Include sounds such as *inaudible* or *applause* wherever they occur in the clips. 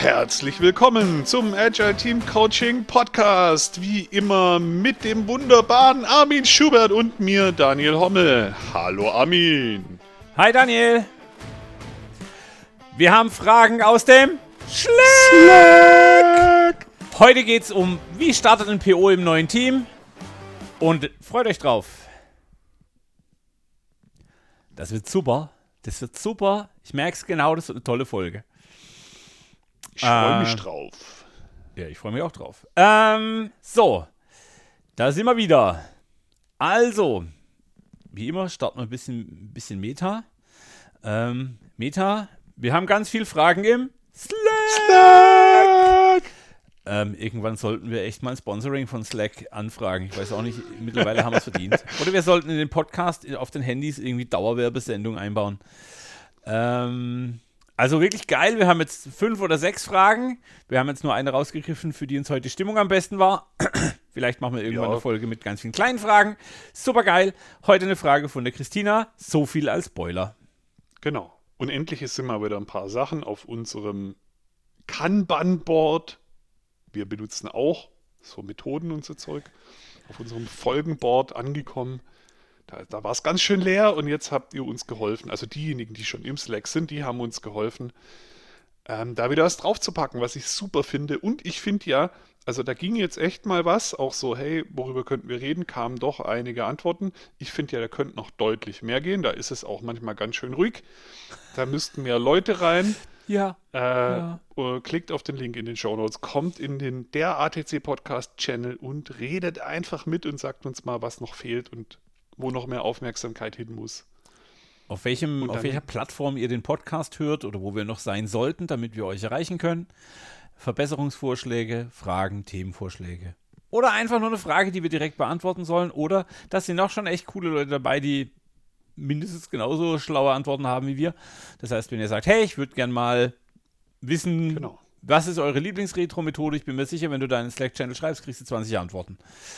Herzlich willkommen zum Agile Team Coaching Podcast. Wie immer mit dem wunderbaren Armin Schubert und mir, Daniel Hommel. Hallo Armin. Hi Daniel. Wir haben Fragen aus dem Slack. Heute geht es um, wie startet ein PO im neuen Team? Und freut euch drauf. Das wird super. Das wird super. Ich merke es genau, das wird eine tolle Folge. Ich freue mich äh, drauf. Ja, ich freue mich auch drauf. Ähm, so, da sind wir wieder. Also, wie immer, starten wir ein bisschen, bisschen Meta. Ähm, Meta, wir haben ganz viele Fragen im Slack. Slack. Ähm, irgendwann sollten wir echt mal ein Sponsoring von Slack anfragen. Ich weiß auch nicht, mittlerweile haben wir es verdient. Oder wir sollten in den Podcast auf den Handys irgendwie Dauerwerbesendung einbauen. Ähm, also wirklich geil. Wir haben jetzt fünf oder sechs Fragen. Wir haben jetzt nur eine rausgegriffen, für die uns heute die Stimmung am besten war. *clears throat* Vielleicht machen wir irgendwann ja. eine Folge mit ganz vielen kleinen Fragen. Super geil. Heute eine Frage von der Christina. So viel als Spoiler. Genau. Und endlich sind mal wieder ein paar Sachen auf unserem Kanban-Board. Wir benutzen auch so Methoden und so Zeug. Auf unserem Folgenboard angekommen. Da, da war es ganz schön leer und jetzt habt ihr uns geholfen. Also diejenigen, die schon im Slack sind, die haben uns geholfen, ähm, da wieder was draufzupacken, was ich super finde. Und ich finde ja, also da ging jetzt echt mal was, auch so, hey, worüber könnten wir reden, kamen doch einige Antworten. Ich finde ja, da könnte noch deutlich mehr gehen. Da ist es auch manchmal ganz schön ruhig. Da müssten mehr Leute rein. Ja. Äh, ja. Klickt auf den Link in den Show Notes, kommt in den der ATC Podcast Channel und redet einfach mit und sagt uns mal, was noch fehlt und wo noch mehr Aufmerksamkeit hin muss. Auf, welchem, auf welcher Plattform ihr den Podcast hört oder wo wir noch sein sollten, damit wir euch erreichen können. Verbesserungsvorschläge, Fragen, Themenvorschläge. Oder einfach nur eine Frage, die wir direkt beantworten sollen. Oder da sind auch schon echt coole Leute dabei, die mindestens genauso schlaue Antworten haben wie wir. Das heißt, wenn ihr sagt, hey, ich würde gern mal wissen, genau. Was ist eure Lieblingsretro-Methode? Ich bin mir sicher, wenn du deinen Slack-Channel schreibst, kriegst du 20 Antworten.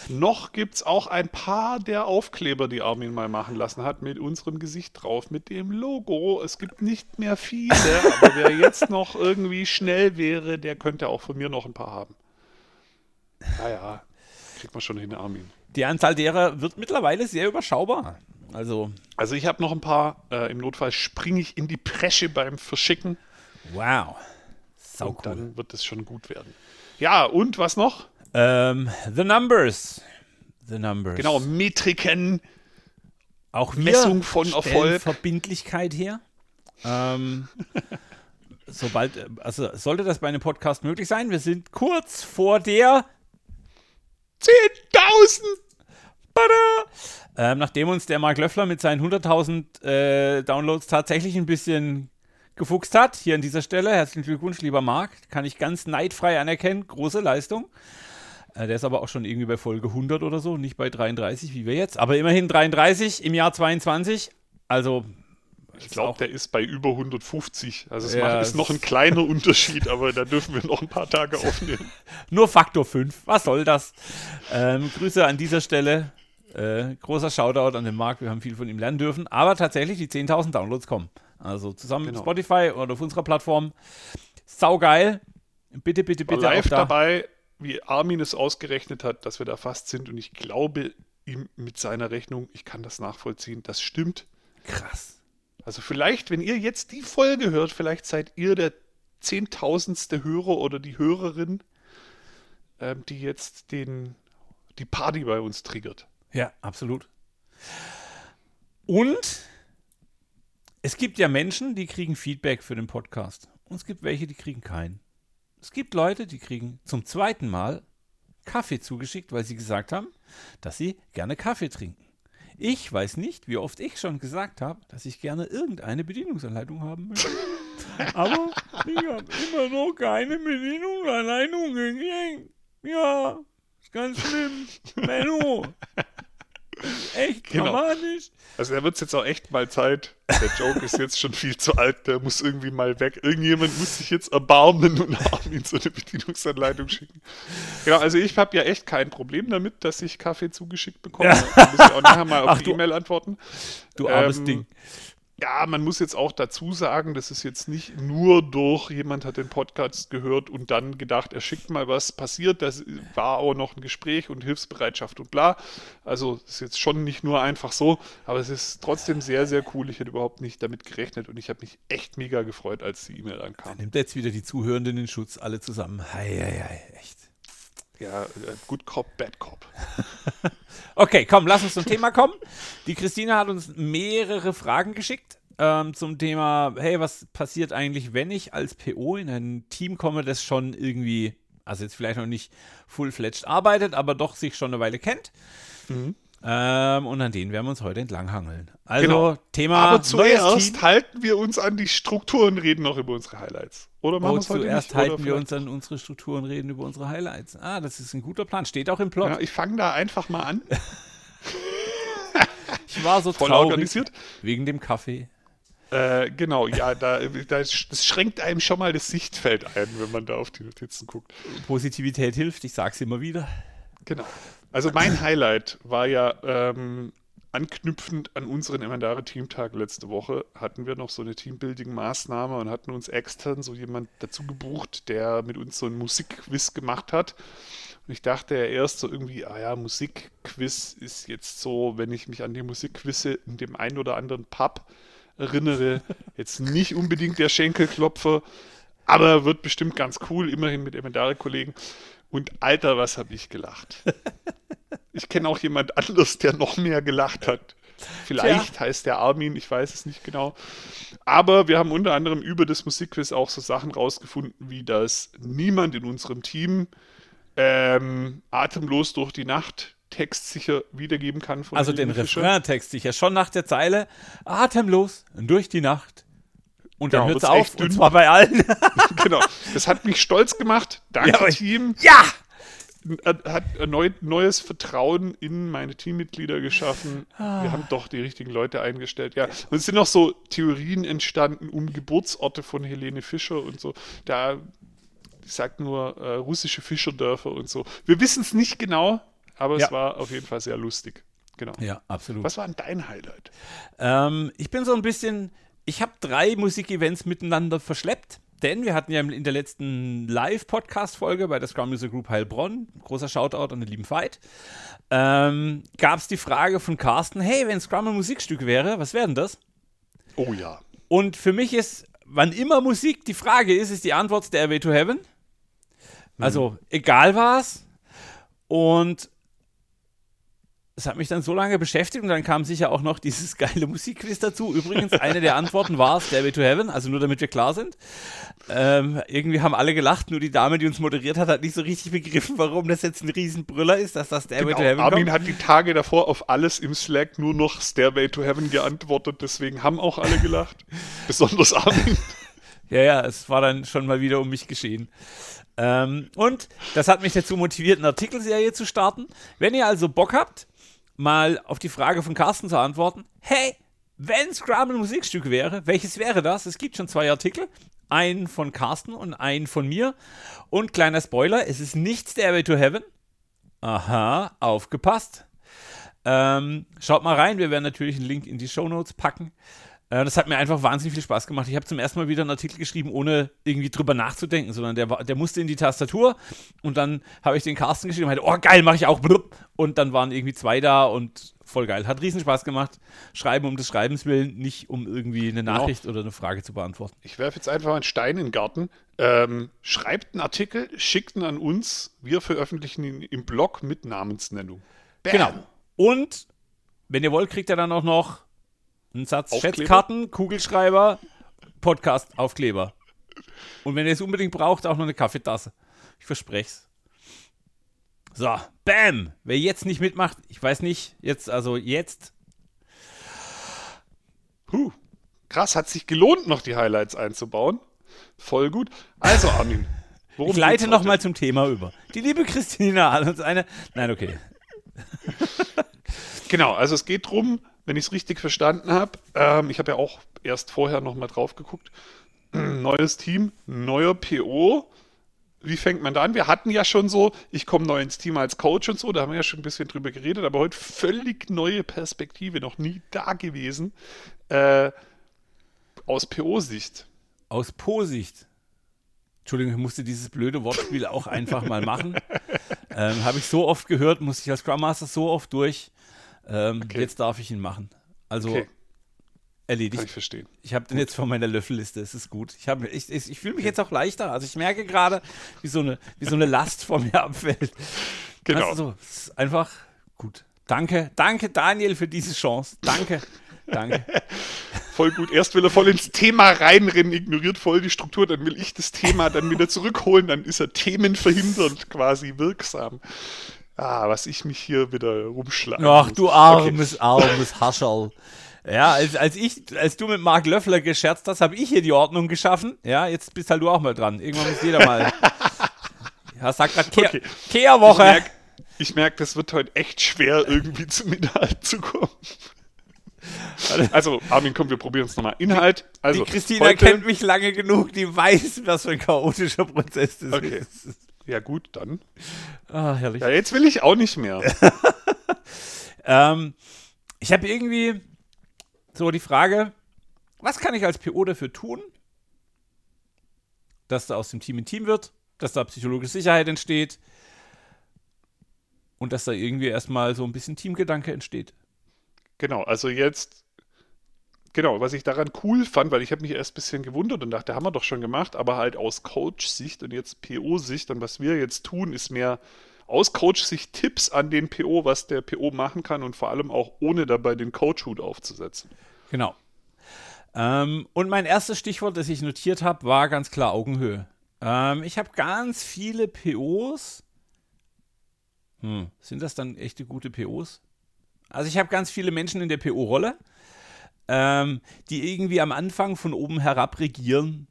Noch gibt es auch ein paar der Aufkleber, die Armin mal machen lassen hat, mit unserem Gesicht drauf, mit dem Logo. Es gibt nicht mehr viele, *laughs* aber wer jetzt noch irgendwie schnell wäre, der könnte auch von mir noch ein paar haben. Naja, kriegt man schon hin, Armin. Die Anzahl derer wird mittlerweile sehr überschaubar. Also, also ich habe noch ein paar. Äh, Im Notfall springe ich in die Presche beim Verschicken. Wow. Sau und cool. dann wird es schon gut werden. Ja, und was noch? Ähm, the Numbers. The Numbers. Genau, Metriken. Auch Messung von Erfolg. Verbindlichkeit her. Ähm, *laughs* sobald, also sollte das bei einem Podcast möglich sein, wir sind kurz vor der 10.000. Ähm, nachdem uns der Mark Löffler mit seinen 100.000 äh, Downloads tatsächlich ein bisschen gefuchst hat. Hier an dieser Stelle. Herzlichen Glückwunsch, lieber Marc. Kann ich ganz neidfrei anerkennen. Große Leistung. Äh, der ist aber auch schon irgendwie bei Folge 100 oder so, nicht bei 33 wie wir jetzt. Aber immerhin 33 im Jahr 22. Also. Ich glaube, der ist bei über 150. Also es ja, ist noch ein kleiner *laughs* Unterschied, aber da dürfen wir noch ein paar Tage aufnehmen. *laughs* Nur Faktor 5. Was soll das? Ähm, Grüße an dieser Stelle. Äh, großer Shoutout an den Marc. Wir haben viel von ihm lernen dürfen. Aber tatsächlich, die 10.000 Downloads kommen. Also zusammen genau. mit Spotify oder auf unserer Plattform. Saugeil. Bitte, bitte, bitte. War live da. dabei, wie Armin es ausgerechnet hat, dass wir da fast sind. Und ich glaube ihm mit seiner Rechnung, ich kann das nachvollziehen, das stimmt. Krass. Also vielleicht, wenn ihr jetzt die Folge hört, vielleicht seid ihr der zehntausendste Hörer oder die Hörerin, ähm, die jetzt den, die Party bei uns triggert. Ja, absolut. Und es gibt ja Menschen, die kriegen Feedback für den Podcast. Und es gibt welche, die kriegen keinen. Es gibt Leute, die kriegen zum zweiten Mal Kaffee zugeschickt, weil sie gesagt haben, dass sie gerne Kaffee trinken. Ich weiß nicht, wie oft ich schon gesagt habe, dass ich gerne irgendeine Bedienungsanleitung haben möchte. *laughs* Aber ich habe immer noch keine Bedienungsanleitung gekriegt. Ja, ist ganz schlimm. Menno, Echt genau. dramatisch. Also da wird es jetzt auch echt mal Zeit. Der Joke ist jetzt schon viel zu alt, der muss irgendwie mal weg. Irgendjemand muss sich jetzt erbarmen und Armin so eine Bedienungsanleitung schicken. Genau, also ich habe ja echt kein Problem damit, dass ich Kaffee zugeschickt bekomme. Ja. Da muss ich auch nachher mal auf Ach, die E-Mail antworten. Du armes ähm, Ding. Ja, man muss jetzt auch dazu sagen, das ist jetzt nicht nur durch jemand hat den Podcast gehört und dann gedacht, er schickt mal was passiert. Das war auch noch ein Gespräch und Hilfsbereitschaft und bla. Also ist jetzt schon nicht nur einfach so, aber es ist trotzdem sehr, sehr cool. Ich hätte überhaupt nicht damit gerechnet und ich habe mich echt mega gefreut, als die E-Mail ankam. Nimmt jetzt wieder die Zuhörenden in Schutz, alle zusammen. Hei, hei, hei, echt. Ja, äh, Good Cop, Bad Cop. *laughs* Okay, komm, lass uns zum Thema kommen. Die Christina hat uns mehrere Fragen geschickt ähm, zum Thema, hey, was passiert eigentlich, wenn ich als PO in ein Team komme, das schon irgendwie, also jetzt vielleicht noch nicht full-fledged arbeitet, aber doch sich schon eine Weile kennt. Mhm. Ähm, und an denen werden wir uns heute entlanghangeln. Also Genau. Thema Aber zuerst halten wir uns an die Struktur und reden noch über unsere Highlights. Oder machen Oh, wir zuerst nicht? halten wir uns an unsere Strukturen, reden über unsere Highlights. Ah, das ist ein guter Plan. Steht auch im Plot. Ja, ich fange da einfach mal an. *laughs* Ich war so Voll traurig organisiert. wegen dem Kaffee. Äh, genau, ja, da, da, das schränkt einem schon mal das Sichtfeld ein, wenn man da auf die Notizen guckt. Positivität hilft, ich sag's immer wieder. Genau. Also mein Highlight war ja ähm, anknüpfend an unseren Emendare-Teamtag letzte Woche, hatten wir noch so eine Teambuilding-Maßnahme und hatten uns extern so jemand dazu gebucht, der mit uns so ein Musikquiz gemacht hat. Und ich dachte ja erst so irgendwie, ah ja, Musikquiz ist jetzt so, wenn ich mich an die Musikquizze in dem einen oder anderen Pub erinnere, *laughs* jetzt nicht unbedingt der Schenkelklopfer, aber wird bestimmt ganz cool, immerhin mit Emendare-Kollegen. Und Alter, was habe ich gelacht. *laughs* Ich kenne auch jemand anderes, der noch mehr gelacht hat. Vielleicht heißt der Armin, ich weiß es nicht genau. Aber wir haben unter anderem über das Musikquiz auch so Sachen rausgefunden, wie dass niemand in unserem Team ähm, atemlos durch die Nacht textsicher wiedergeben kann. Von Also den. Refrain-Text sicher schon nach der Zeile atemlos durch die Nacht. Und dann Genau, hört's wird's auf, und dünn. zwar bei allen. *laughs* genau. Das hat mich stolz gemacht. Danke, Ja, Team. ja! Hat erneut neues Vertrauen in meine Teammitglieder geschaffen. Ah. Wir haben doch die richtigen Leute eingestellt. Ja, und es sind noch so Theorien entstanden um Geburtsorte von Helene Fischer und so. Da ich sag nur äh, russische Fischerdörfer und so. Wir wissen es nicht genau, aber Ja. es war auf jeden Fall sehr lustig. Genau. Ja, absolut. Was war denn dein Highlight? Ähm, ich bin so ein bisschen, ich habe drei Musikevents miteinander verschleppt. Denn wir hatten ja in der letzten Live-Podcast-Folge bei der Scrum Music Group Heilbronn, großer Shoutout an den lieben Veit, ähm, gab es die Frage von Carsten, hey, wenn Scrum ein Musikstück wäre, was wäre denn das? Oh ja. Und für mich ist, wann immer Musik die Frage ist, ist die Antwort Stairway to Heaven. Also, egal was. Und es hat mich dann so lange beschäftigt und dann kam sicher auch noch dieses *laughs* geile Musikquiz dazu. Übrigens, eine der Antworten war Stairway to Heaven, also nur damit wir klar sind. Ähm, irgendwie haben alle gelacht, nur die Dame, die uns moderiert hat, hat nicht so richtig begriffen, warum das jetzt ein Riesenbrüller ist, dass das Stairway to Genau. Heaven Armin kommt. hat die Tage davor auf alles im Slack nur noch Stairway to Heaven geantwortet, deswegen haben auch alle gelacht. *laughs* Besonders Armin. Ja, ja, es war dann schon mal wieder um mich geschehen. Ähm, und das hat mich dazu motiviert, eine Artikelserie zu starten. Wenn ihr also Bock habt, mal auf die Frage von Carsten zu antworten, hey, wenn Scrum ein Musikstück wäre, welches wäre das? Es gibt schon zwei Artikel. Einen von Carsten und einen von mir. Und kleiner Spoiler, es ist nicht Stairway to Heaven. Aha, aufgepasst. Ähm, schaut mal rein, wir werden natürlich einen Link in die Show Notes packen. Äh, das hat mir einfach wahnsinnig viel Spaß gemacht. Ich habe zum ersten Mal wieder einen Artikel geschrieben, ohne irgendwie drüber nachzudenken, sondern der, der musste in die Tastatur und dann habe ich den Carsten geschrieben und meinte, oh geil, mache ich auch. Und dann waren irgendwie zwei da und voll geil. Hat riesen Spaß gemacht. Schreiben um des Schreibens willen, nicht um irgendwie eine Nachricht oder eine Frage zu beantworten. Ich werfe jetzt einfach einen Stein in den Garten. Ähm, schreibt einen Artikel, schickt ihn an uns. Wir veröffentlichen ihn im Blog mit Namensnennung. Bam. Genau. Und wenn ihr wollt, kriegt ihr dann auch noch einen Satz Aufkleber? Schätzkarten, Kugelschreiber, Podcast-Aufkleber. Und wenn ihr es unbedingt braucht, auch noch eine Kaffeetasse. Ich verspreche es. So, bam! Wer jetzt nicht mitmacht, ich weiß nicht, jetzt, also jetzt, Puh. Krass, hat sich gelohnt, noch die Highlights einzubauen. Voll gut. Also, Armin. ich leite geht's noch heute? mal zum Thema über. Die liebe Christina hat uns eine, nein, okay. Genau, also es geht drum, wenn ich es richtig verstanden habe. Ähm, ich habe ja auch erst vorher noch mal drauf geguckt. *clears throat* Neues Team, neuer PO. Wie fängt man da an? Wir hatten ja schon so, ich komme neu ins Team als Coach und so, da haben wir ja schon ein bisschen drüber geredet, aber heute völlig neue Perspektive, noch nie da gewesen. Äh, aus PO-Sicht. Aus Po-Sicht. Entschuldigung, ich musste dieses blöde Wortspiel auch einfach mal machen. *laughs* Ähm, Habe ich so oft gehört, musste ich als Scrum Master so oft durch. Ähm, Okay. Jetzt darf ich ihn machen. Also Okay, kann erledigt. ich verstehen. Ich habe den jetzt von meiner Löffelliste, es ist gut. Ich, hab- ich, ich, ich fühle mich jetzt auch leichter. Also ich merke gerade, wie, so eine, wie so eine Last von mir *laughs* abfällt. Genau. Also, es ist einfach gut. Danke, danke Daniel für diese Chance. Danke, danke. *laughs* Voll gut. Erst will er voll ins Thema reinrennen, ignoriert voll die Struktur, dann will ich das Thema dann wieder zurückholen, dann ist er themenverhindernd quasi wirksam. Ah, was ich mich hier wieder rumschlage. Ach du armes, armes Hascherl. Ja, als, als, ich, als du mit Marc Löffler gescherzt hast, habe ich hier die Ordnung geschaffen. Ja, jetzt bist halt du auch mal dran. Irgendwann muss jeder mal. Ja, sag grad Kehr, Okay. Ich Kehrwoche. merke, ich merk, das wird heute echt schwer, irgendwie zum Inhalt zu kommen. Also, Armin, komm, wir probieren es nochmal. Inhalt. Also, die Christina heute, kennt mich lange genug, die weiß, was für ein chaotischer Prozess das Okay. ist. Ja, gut, dann. Ah, herrlich. Ja, jetzt will ich auch nicht mehr. *laughs* Ähm, ich habe irgendwie so die Frage, was kann ich als PO dafür tun, dass da aus dem Team ein Team wird, dass da psychologische Sicherheit entsteht und dass da irgendwie erstmal so ein bisschen Teamgedanke entsteht. Genau, also jetzt, genau, was ich daran cool fand, weil ich habe mich erst ein bisschen gewundert und dachte, haben wir doch schon gemacht, aber halt aus Coach-Sicht und jetzt PO-Sicht und was wir jetzt tun, ist mehr aus Coach-Sicht Tipps an den PO, was der PO machen kann und vor allem auch ohne dabei den Coach-Hut aufzusetzen. Genau. Ähm, und mein erstes Stichwort, das ich notiert habe, war ganz klar Augenhöhe. Ähm, ich habe ganz viele POs. Hm, sind das dann echte gute POs? Also ich habe ganz viele Menschen in der PO-Rolle, ähm, die irgendwie am Anfang von oben herab regieren.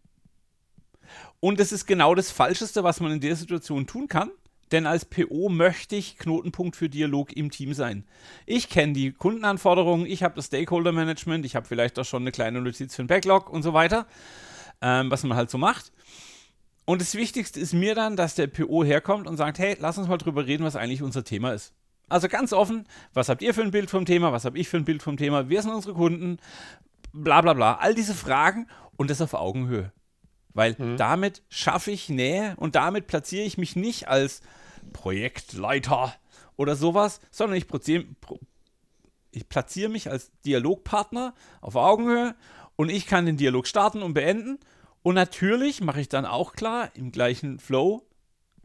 Und das ist genau das Falscheste, was man in der Situation tun kann. Denn als PO möchte ich Knotenpunkt für Dialog im Team sein. Ich kenne die Kundenanforderungen, ich habe das Stakeholder-Management, ich habe vielleicht auch schon eine kleine Notiz für den Backlog und so weiter, ähm, was man halt so macht. Und das Wichtigste ist mir dann, dass der PO herkommt und sagt, hey, lass uns mal drüber reden, was eigentlich unser Thema ist. Also ganz offen, was habt ihr für ein Bild vom Thema, was habe ich für ein Bild vom Thema, wer sind unsere Kunden, bla bla bla. All diese Fragen und das auf Augenhöhe. Weil damit schaffe ich Nähe und damit platziere ich mich nicht als Projektleiter oder sowas, sondern ich, ich platziere mich als Dialogpartner auf Augenhöhe und ich kann den Dialog starten und beenden. Und natürlich mache ich dann auch klar im gleichen Flow,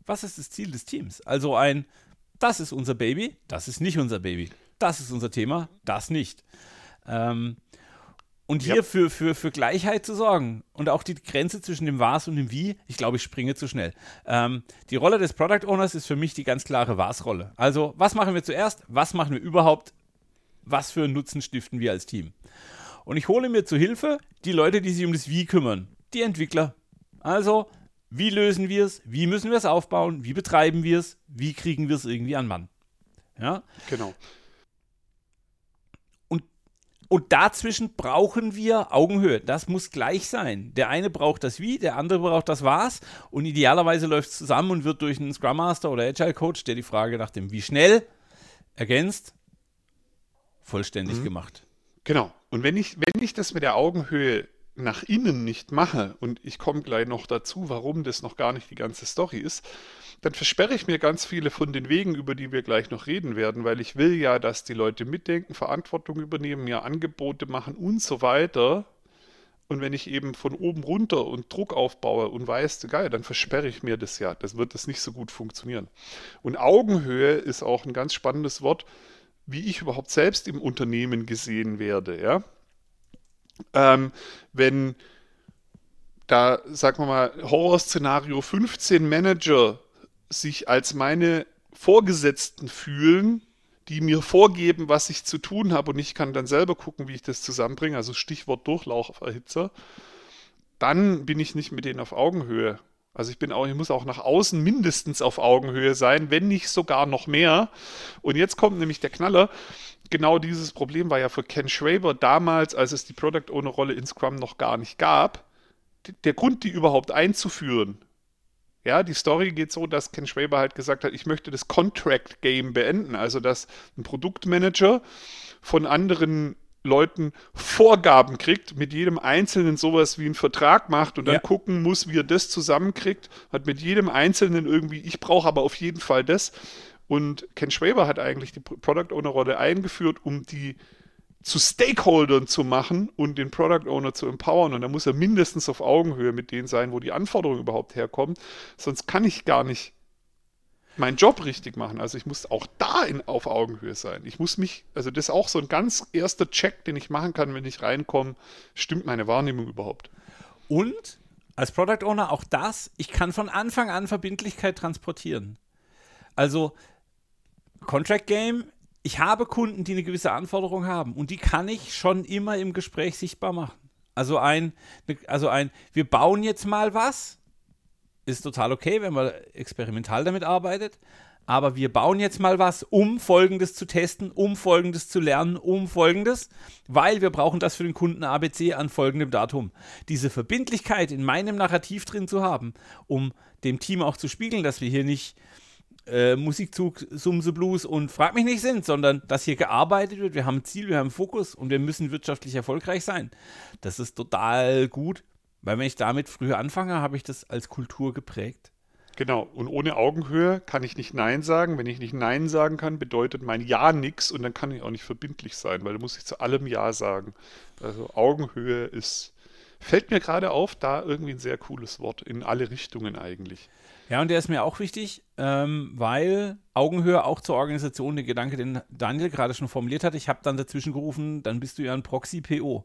was ist das Ziel des Teams? Also ein, das ist unser Baby, das ist nicht unser Baby. Das ist unser Thema, das nicht. Ähm, und hier Ja. für, für, für Gleichheit zu sorgen und auch die Grenze zwischen dem Was und dem Wie, ich glaube, ich springe zu schnell. Ähm, die Rolle des Product Owners ist für mich die ganz klare Was-Rolle. Also, was machen wir zuerst? Was machen wir überhaupt? Was für einen Nutzen stiften wir als Team? Und ich hole mir zu Hilfe die Leute, die sich um das Wie kümmern. Die Entwickler. Also, wie lösen wir es? Wie müssen wir es aufbauen? Wie betreiben wir es? Wie kriegen wir es irgendwie an Mann? Ja? Genau. Und dazwischen brauchen wir Augenhöhe. Das muss gleich sein. Der eine braucht das Wie, der andere braucht das Was. Und idealerweise läuft es zusammen und wird durch einen Scrum Master oder Agile Coach, der die Frage nach dem Wie schnell ergänzt, vollständig gemacht. Genau. Und wenn ich, wenn ich das mit der Augenhöhe nach innen nicht mache, und ich komme gleich noch dazu, warum das noch gar nicht die ganze Story ist, dann versperre ich mir ganz viele von den Wegen, über die wir gleich noch reden werden, weil ich will ja, dass die Leute mitdenken, Verantwortung übernehmen, mir Angebote machen und so weiter. Und wenn ich eben von oben runter und Druck aufbaue und weiß, geil, dann versperre ich mir das ja. Das wird das nicht so gut funktionieren. Und Augenhöhe ist auch ein ganz spannendes Wort, wie ich überhaupt selbst im Unternehmen gesehen werde, ja. Ähm, wenn da, sagen wir mal, Horrorszenario 15 Manager sich als meine Vorgesetzten fühlen, die mir vorgeben, was ich zu tun habe und ich kann dann selber gucken, wie ich das zusammenbringe, also Stichwort Durchlauferhitzer, dann bin ich nicht mit denen auf Augenhöhe. Also ich bin auch, ich muss auch nach außen mindestens auf Augenhöhe sein, wenn nicht sogar noch mehr. Und jetzt kommt nämlich der Knaller. Genau dieses Problem war ja für Ken Schwaber damals, als es die Product Owner Rolle in Scrum noch gar nicht gab, der Grund, die überhaupt einzuführen. Ja, die Story geht so, dass Ken Schwaber halt gesagt hat, ich möchte das Contract Game beenden, also dass ein Produktmanager von anderen Leuten Vorgaben kriegt, mit jedem Einzelnen sowas wie einen Vertrag macht und dann Ja. gucken muss, wie er das zusammenkriegt, hat mit jedem Einzelnen irgendwie, ich brauche aber auf jeden Fall das. Und Ken Schwaber hat eigentlich die Pro- Product Owner Rolle eingeführt, um die zu Stakeholdern zu machen und den Product Owner zu empowern. Und da muss er mindestens auf Augenhöhe mit denen sein, wo die Anforderungen überhaupt herkommen. Sonst kann ich gar nicht meinen Job richtig machen. Also ich muss auch da in, auf Augenhöhe sein. Ich muss mich, also das ist auch so ein ganz erster Check, den ich machen kann, wenn ich reinkomme, stimmt meine Wahrnehmung überhaupt. Und als Product Owner auch das, ich kann von Anfang an Verbindlichkeit transportieren. Also Contract Game, ich habe Kunden, die eine gewisse Anforderung haben und die kann ich schon immer im Gespräch sichtbar machen. Also ein, ne- also ein, wir bauen jetzt mal was, ist total okay, wenn man experimental damit arbeitet. Aber wir bauen jetzt mal was, um Folgendes zu testen, um Folgendes zu lernen, um Folgendes, weil wir brauchen das für den Kunden ABC an folgendem Datum. Diese Verbindlichkeit in meinem Narrativ drin zu haben, um dem Team auch zu spiegeln, dass wir hier nicht äh, Musikzug, Sumse Blues und Frag mich nicht sind, sondern dass hier gearbeitet wird, wir haben ein Ziel, wir haben Fokus und wir müssen wirtschaftlich erfolgreich sein. Das ist total gut, weil wenn ich damit früher anfange, habe ich das als Kultur geprägt. Genau. Und ohne Augenhöhe kann ich nicht Nein sagen. Wenn ich nicht Nein sagen kann, bedeutet mein Ja nix und dann kann ich auch nicht verbindlich sein, weil dann muss ich zu allem Ja sagen. Also Augenhöhe ist, fällt mir gerade auf, da irgendwie ein sehr cooles Wort in alle Richtungen eigentlich. Ja, und der ist mir auch wichtig, ähm, weil Augenhöhe auch zur Organisation, der Gedanke, den Daniel gerade schon formuliert hat, ich habe dann dazwischen gerufen, dann bist du ja ein Proxy-PO.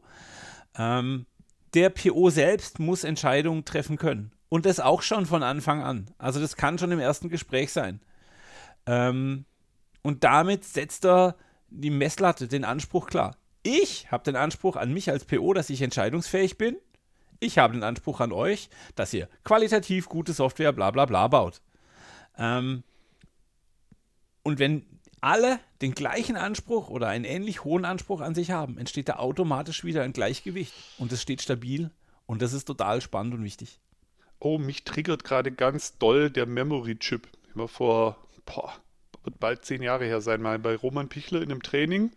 Ähm, der PO selbst muss Entscheidungen treffen können. Und das auch schon von Anfang an. Also das kann schon im ersten Gespräch sein. Ähm, und damit setzt er die Messlatte, den Anspruch klar. Ich habe den Anspruch an mich als PO, dass ich entscheidungsfähig bin. Ich habe den Anspruch an euch, dass ihr qualitativ gute Software bla bla bla baut. Ähm, und wenn alle den gleichen Anspruch oder einen ähnlich hohen Anspruch an sich haben, entsteht da automatisch wieder ein Gleichgewicht. Und es steht stabil. Und das ist total spannend und wichtig. Oh, mich triggert gerade ganz doll der Memory-Chip. Ich war vor, boah, wird bald zehn Jahre her sein, mal bei Roman Pichler in einem Training.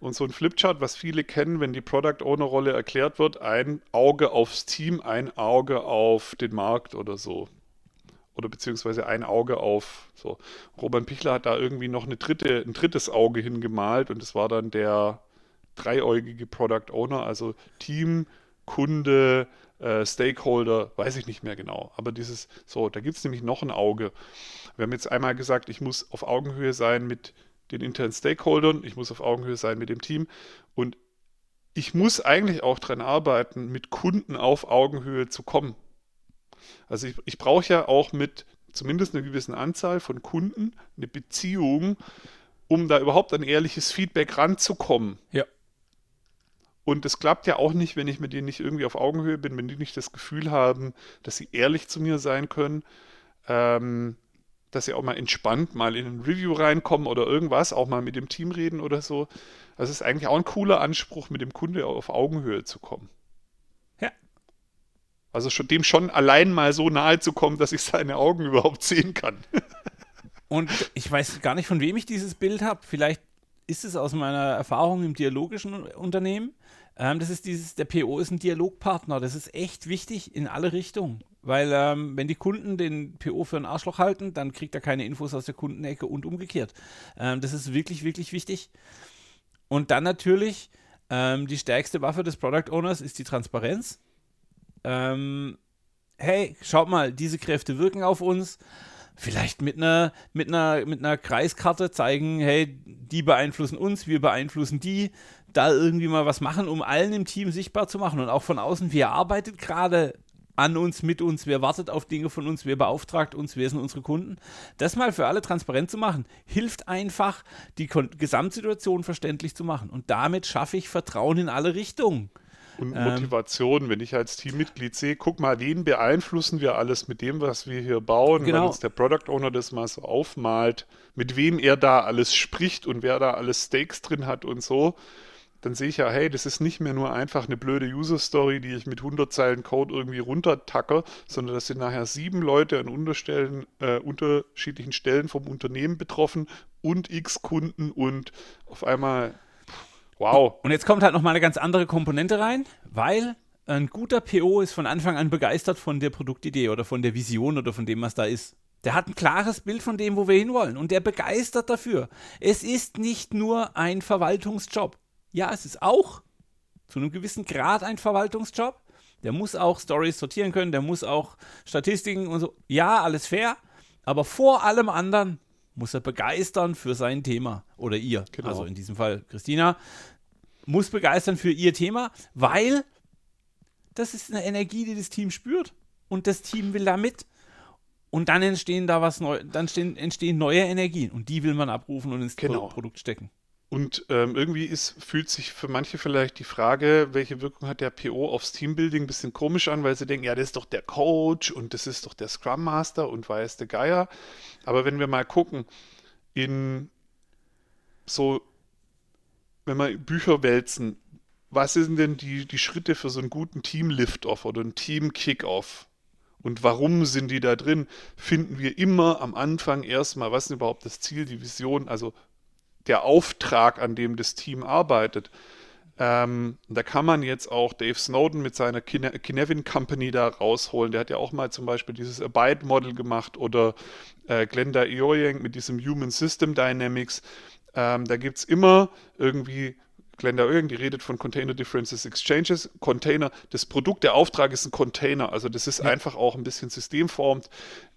Und so ein Flipchart, was viele kennen, wenn die Product Owner Rolle erklärt wird, ein Auge aufs Team, ein Auge auf den Markt oder so. Oder beziehungsweise ein Auge auf so. Roman Pichler hat da irgendwie noch eine dritte, ein drittes Auge hingemalt und es war dann der dreieugige Product Owner, also Team, Kunde, äh, Stakeholder, weiß ich nicht mehr genau. Aber dieses, so, da gibt es nämlich noch ein Auge. Wir haben jetzt einmal gesagt, ich muss auf Augenhöhe sein mit den internen Stakeholdern, ich muss auf Augenhöhe sein mit dem Team und ich muss eigentlich auch daran arbeiten, mit Kunden auf Augenhöhe zu kommen. Also ich, ich brauche ja auch mit zumindest einer gewissen Anzahl von Kunden eine Beziehung, um da überhaupt an ehrliches Feedback ranzukommen. Ja. Und es klappt ja auch nicht, wenn ich mit denen nicht irgendwie auf Augenhöhe bin, wenn die nicht das Gefühl haben, dass sie ehrlich zu mir sein können, ähm, dass sie auch mal entspannt mal in ein Review reinkommen oder irgendwas, auch mal mit dem Team reden oder so. Also es ist eigentlich auch ein cooler Anspruch, mit dem Kunde auf Augenhöhe zu kommen. Ja. Also schon, dem schon allein mal so nahe zu kommen, dass ich seine Augen *laughs* überhaupt sehen kann. Und ich weiß gar nicht, von wem ich dieses Bild habe. Vielleicht ist es aus meiner Erfahrung im dialogischen Unternehmen. Ähm, das ist dieses, der PO ist ein Dialogpartner. Das ist echt wichtig in alle Richtungen. Weil ähm, wenn die Kunden den PO für ein Arschloch halten, dann kriegt er keine Infos aus der Kundenecke und umgekehrt. Ähm, das ist wirklich, wirklich wichtig. Und dann natürlich, ähm, die stärkste Waffe des Product Owners ist die Transparenz. Ähm, hey, schaut mal, diese Kräfte wirken auf uns. Vielleicht mit einer, mit, einer, mit einer Kreiskarte zeigen, hey, die beeinflussen uns, wir beeinflussen die. Da irgendwie mal was machen, um allen im Team sichtbar zu machen und auch von außen, wer arbeitet gerade an uns, mit uns, wer wartet auf Dinge von uns, wer beauftragt uns, wer sind unsere Kunden. Das mal für alle transparent zu machen, hilft einfach, die Kon Gesamtsituation verständlich zu machen. Und damit schaffe ich Vertrauen in alle Richtungen. Und Ähm. Motivation, wenn ich als Teammitglied sehe, guck mal, wen beeinflussen wir alles mit dem, was wir hier bauen, Genau. weil uns der Product Owner das mal so aufmalt, mit wem er da alles spricht und wer da alles Stakes drin hat und so, dann sehe ich ja, hey, das ist nicht mehr nur einfach eine blöde User-Story, die ich mit 100 Zeilen Code irgendwie runtertacke, sondern das sind nachher sieben Leute an äh, unterschiedlichen Stellen vom Unternehmen betroffen und x Kunden und auf einmal Wow. Und jetzt kommt halt noch mal eine ganz andere Komponente rein, weil ein guter PO ist von Anfang an begeistert von der Produktidee oder von der Vision oder von dem, was da ist. Der hat ein klares Bild von dem, wo wir hinwollen und der begeistert dafür. Es ist nicht nur ein Verwaltungsjob. Ja, es ist auch zu einem gewissen Grad ein Verwaltungsjob. Der muss auch Stories sortieren können, der muss auch Statistiken und so. Ja, alles fair. Aber vor allem anderen muss er begeistern für sein Thema. Oder ihr. Genau. Also in diesem Fall Christina muss begeistern für ihr Thema, weil das ist eine Energie, die das Team spürt. Und das Team will da mit. Und dann entstehen da was neu, dann stehen, entstehen neue Energien und die will man abrufen und ins Genau. Pro Produkt stecken. Und ähm, irgendwie ist, fühlt sich für manche vielleicht die Frage, welche Wirkung hat der PO aufs Teambuilding, ein bisschen komisch an, weil sie denken, ja, das ist doch der Coach und das ist doch der Scrum Master und weiß der Geier. Aber wenn wir mal gucken, in so, wenn wir Bücher wälzen, was sind denn die, die Schritte für so einen guten Team-Lift-Off oder einen Team-Kick-Off? Und warum sind die da drin? Finden wir immer am Anfang erstmal, was ist überhaupt das Ziel, die Vision, also der Auftrag, an dem das Team arbeitet. Ähm, da kann man jetzt auch Dave Snowden mit seiner Kine Kinevin Company da rausholen. Der hat ja auch mal zum Beispiel dieses Abide-Model gemacht oder äh, Glenda Ioyang mit diesem Human System Dynamics. Ähm, da gibt es immer irgendwie Glenda Oeing, die redet von Container Differences Exchanges. Container, das Produkt, der Auftrag ist ein Container. Also das ist einfach auch ein bisschen systemformt.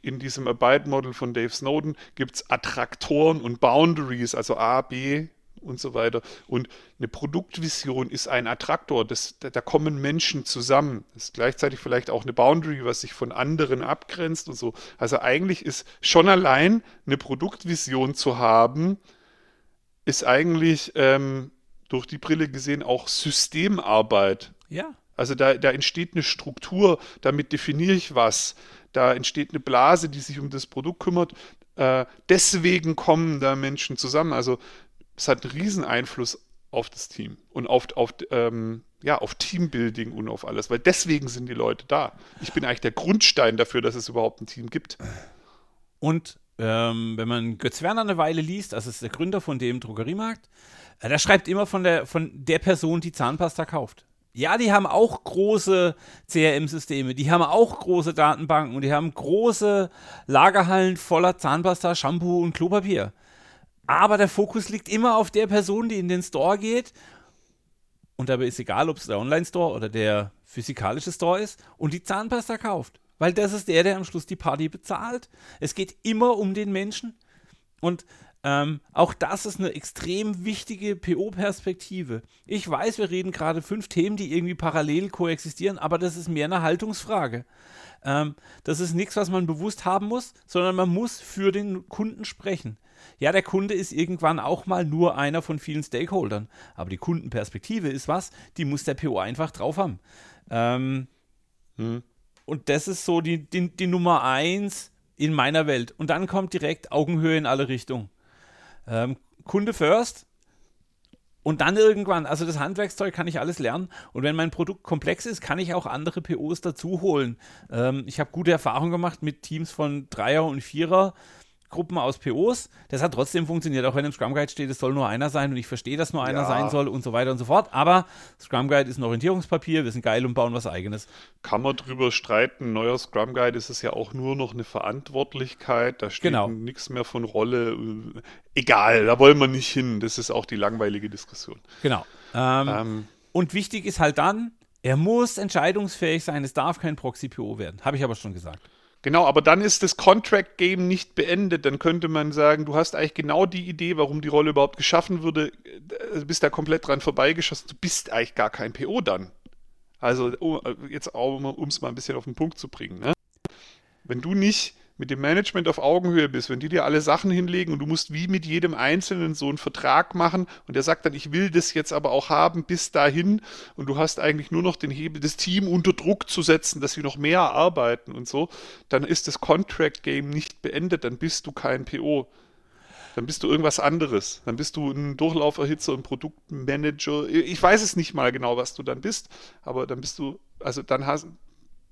In diesem Abide-Model von Dave Snowden gibt es Attraktoren und Boundaries, also A, B und so weiter. Und eine Produktvision ist ein Attraktor. Das, da, da kommen Menschen zusammen. Das ist gleichzeitig vielleicht auch eine Boundary, was sich von anderen abgrenzt und so. Also eigentlich ist schon allein eine Produktvision zu haben, ist eigentlich ähm, durch die Brille gesehen auch Systemarbeit. Ja. Also da, da entsteht eine Struktur, damit definiere ich was. Da entsteht eine Blase, die sich um das Produkt kümmert. Äh, deswegen kommen da Menschen zusammen. Also es hat einen riesen Einfluss auf das Team und auf, auf, ähm, ja, auf Teambuilding und auf alles, weil deswegen sind die Leute da. Ich bin eigentlich der Grundstein dafür, dass es überhaupt ein Team gibt. Und ähm, wenn man Götz Werner eine Weile liest, das ist der Gründer von dem Drogeriemarkt, der schreibt immer von der, von der Person, die Zahnpasta kauft. Ja, die haben auch große CRM-Systeme, die haben auch große Datenbanken und die haben große Lagerhallen voller Zahnpasta, Shampoo und Klopapier. Aber der Fokus liegt immer auf der Person, die in den Store geht. Und dabei ist egal, ob es der Online-Store oder der physikalische Store ist und die Zahnpasta kauft. Weil das ist der, der am Schluss die Party bezahlt. Es geht immer um den Menschen. Und ähm, auch das ist eine extrem wichtige PO-Perspektive. Ich weiß, wir reden gerade fünf Themen, die irgendwie parallel koexistieren, aber das ist mehr eine Haltungsfrage. Ähm, das ist nichts, was man bewusst haben muss, sondern man muss für den Kunden sprechen. Ja, der Kunde ist irgendwann auch mal nur einer von vielen Stakeholdern, aber die Kundenperspektive ist was, die muss der PO einfach drauf haben. Ähm, Hm. und das ist so die, die, die Nummer eins in meiner Welt. Und dann kommt direkt Augenhöhe in alle Richtungen. Ähm, Kunde first. Und dann irgendwann, also das Handwerkszeug kann ich alles lernen. Und wenn mein Produkt komplex ist, kann ich auch andere POs dazu holen. Ähm, ich habe gute Erfahrungen gemacht mit Teams von Dreier- und Vierer. Gruppen aus POs. Das hat trotzdem funktioniert, auch wenn im Scrum Guide steht, es soll nur einer sein und ich verstehe, dass nur einer Ja. sein soll und so weiter und so fort. Aber Scrum Guide ist ein Orientierungspapier, wir sind geil und bauen was eigenes. Kann man drüber streiten. Neuer Scrum Guide ist es ja auch nur noch eine Verantwortlichkeit. Da steht Genau. nichts mehr von Rolle. Egal, da wollen wir nicht hin. Das ist auch die langweilige Diskussion. Genau. Ähm, Ähm, Und wichtig ist halt dann, er muss entscheidungsfähig sein. Es darf kein Proxy-PO werden. Habe ich aber schon gesagt. Genau, aber dann ist das Contract Game nicht beendet. Dann könnte man sagen, du hast eigentlich genau die Idee, warum die Rolle überhaupt geschaffen wurde, äh, bist da komplett dran vorbeigeschossen. Du bist eigentlich gar kein PO dann. Also oh, jetzt auch, um es mal ein bisschen auf den Punkt zu bringen. Ne? Wenn du nicht mit dem Management auf Augenhöhe bist, wenn die dir alle Sachen hinlegen und du musst wie mit jedem Einzelnen so einen Vertrag machen und der sagt dann, ich will das jetzt aber auch haben bis dahin und du hast eigentlich nur noch den Hebel, das Team unter Druck zu setzen, dass sie noch mehr arbeiten und so, dann ist das Contract Game nicht beendet, dann bist du kein PO. Dann bist du irgendwas anderes. Dann bist du ein Durchlauferhitzer, ein Produktmanager. Ich weiß es nicht mal genau, was du dann bist, aber dann bist du, also dann hast